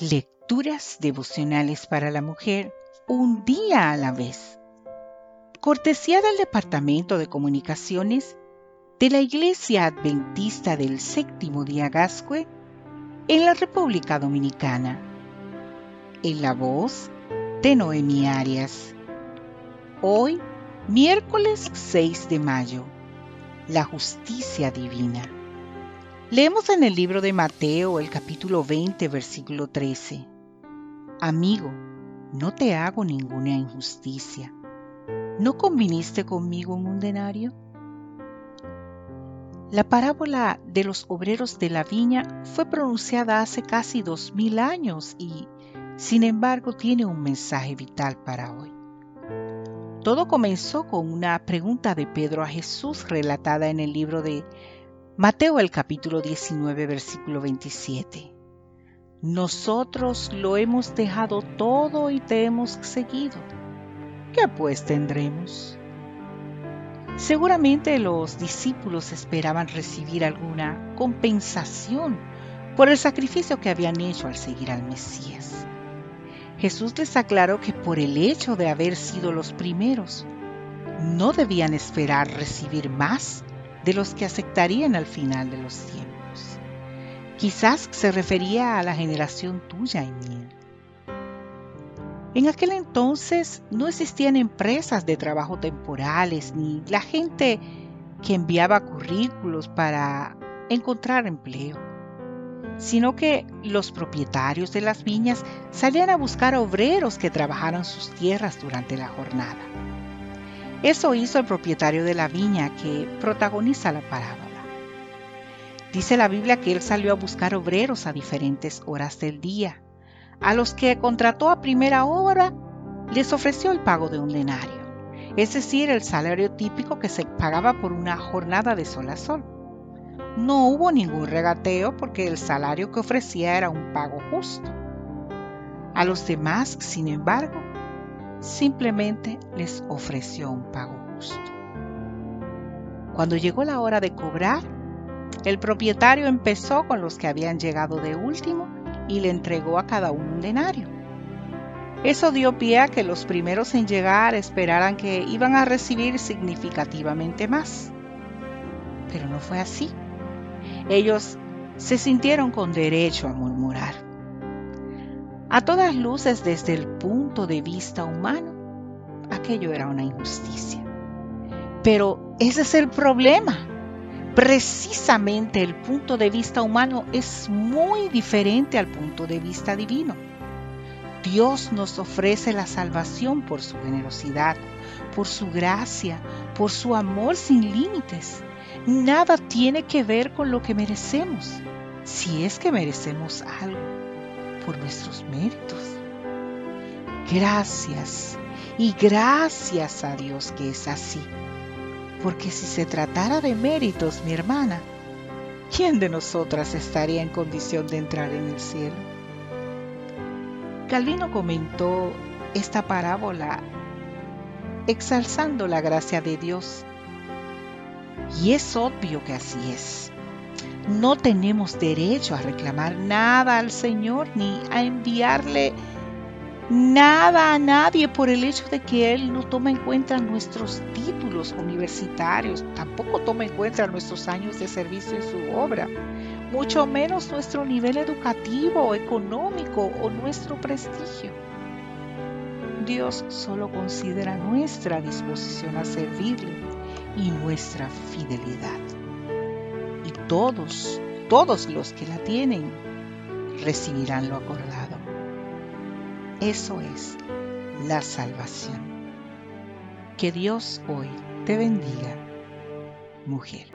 Lecturas devocionales para la mujer un día a la vez. Cortesía del Departamento de Comunicaciones de la Iglesia Adventista del Séptimo Día Gascue en la República Dominicana. En la voz de Noemi Arias. Hoy, miércoles 6 de mayo. La justicia divina. Leemos en el libro de Mateo el capítulo 20, versículo 13. Amigo, no te hago ninguna injusticia. ¿No conviniste conmigo en un denario? La parábola de los obreros de la viña fue pronunciada hace casi dos mil años y, sin embargo, tiene un mensaje vital para hoy. Todo comenzó con una pregunta de Pedro a Jesús relatada en el libro de Mateo el capítulo 19 versículo 27. Nosotros lo hemos dejado todo y te hemos seguido. ¿Qué pues tendremos? Seguramente los discípulos esperaban recibir alguna compensación por el sacrificio que habían hecho al seguir al Mesías. Jesús les aclaró que por el hecho de haber sido los primeros, no debían esperar recibir más de los que aceptarían al final de los tiempos. Quizás se refería a la generación tuya y mía. En aquel entonces no existían empresas de trabajo temporales ni la gente que enviaba currículos para encontrar empleo, sino que los propietarios de las viñas salían a buscar obreros que trabajaran sus tierras durante la jornada. Eso hizo el propietario de la viña que protagoniza la parábola. Dice la Biblia que él salió a buscar obreros a diferentes horas del día. A los que contrató a primera hora les ofreció el pago de un denario, es decir, el salario típico que se pagaba por una jornada de sol a sol. No hubo ningún regateo porque el salario que ofrecía era un pago justo. A los demás, sin embargo, simplemente les ofreció un pago justo. Cuando llegó la hora de cobrar, el propietario empezó con los que habían llegado de último y le entregó a cada uno un denario. Eso dio pie a que los primeros en llegar esperaran que iban a recibir significativamente más. Pero no fue así. Ellos se sintieron con derecho a murmurar. A todas luces, desde el punto de vista humano, aquello era una injusticia. Pero ese es el problema. Precisamente el punto de vista humano es muy diferente al punto de vista divino. Dios nos ofrece la salvación por su generosidad, por su gracia, por su amor sin límites. Nada tiene que ver con lo que merecemos, si es que merecemos algo por nuestros méritos. Gracias y gracias a Dios que es así. Porque si se tratara de méritos, mi hermana, ¿quién de nosotras estaría en condición de entrar en el cielo? Calvino comentó esta parábola exalzando la gracia de Dios. Y es obvio que así es. No tenemos derecho a reclamar nada al Señor ni a enviarle nada a nadie por el hecho de que Él no toma en cuenta nuestros títulos universitarios, tampoco toma en cuenta nuestros años de servicio en su obra, mucho menos nuestro nivel educativo, económico o nuestro prestigio. Dios solo considera nuestra disposición a servirle y nuestra fidelidad todos, todos los que la tienen, recibirán lo acordado. Eso es la salvación. Que Dios hoy te bendiga, mujer.